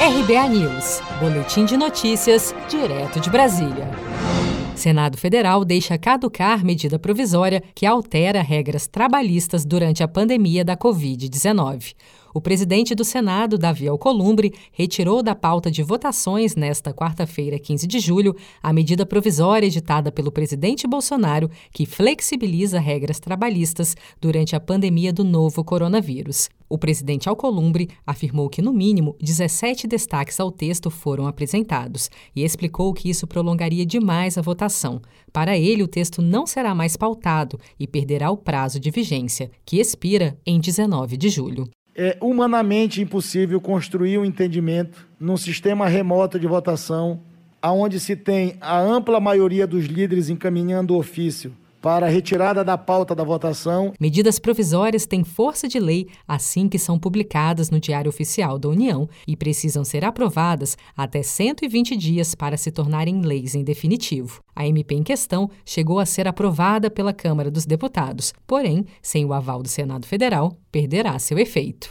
RBA News, Boletim de Notícias, direto de Brasília. Senado Federal deixa caducar medida provisória que altera regras trabalhistas durante a pandemia da Covid-19. O presidente do Senado, Davi Alcolumbre, retirou da pauta de votações nesta quarta-feira, 15 de julho, a medida provisória editada pelo presidente Bolsonaro que flexibiliza regras trabalhistas durante a pandemia do novo coronavírus. O presidente Alcolumbre afirmou que, no mínimo, 17 destaques ao texto foram apresentados e explicou que isso prolongaria demais a votação. Para ele, o texto não será mais pautado e perderá o prazo de vigência, que expira em 19 de julho. É humanamente impossível construir um entendimento num sistema remoto de votação, onde se tem a ampla maioria dos líderes encaminhando o ofício para a retirada da pauta da votação. Medidas provisórias têm força de lei assim que são publicadas no Diário Oficial da União e precisam ser aprovadas até 120 dias para se tornarem leis em definitivo. A MP em questão chegou a ser aprovada pela Câmara dos Deputados, porém, sem o aval do Senado Federal, perderá seu efeito.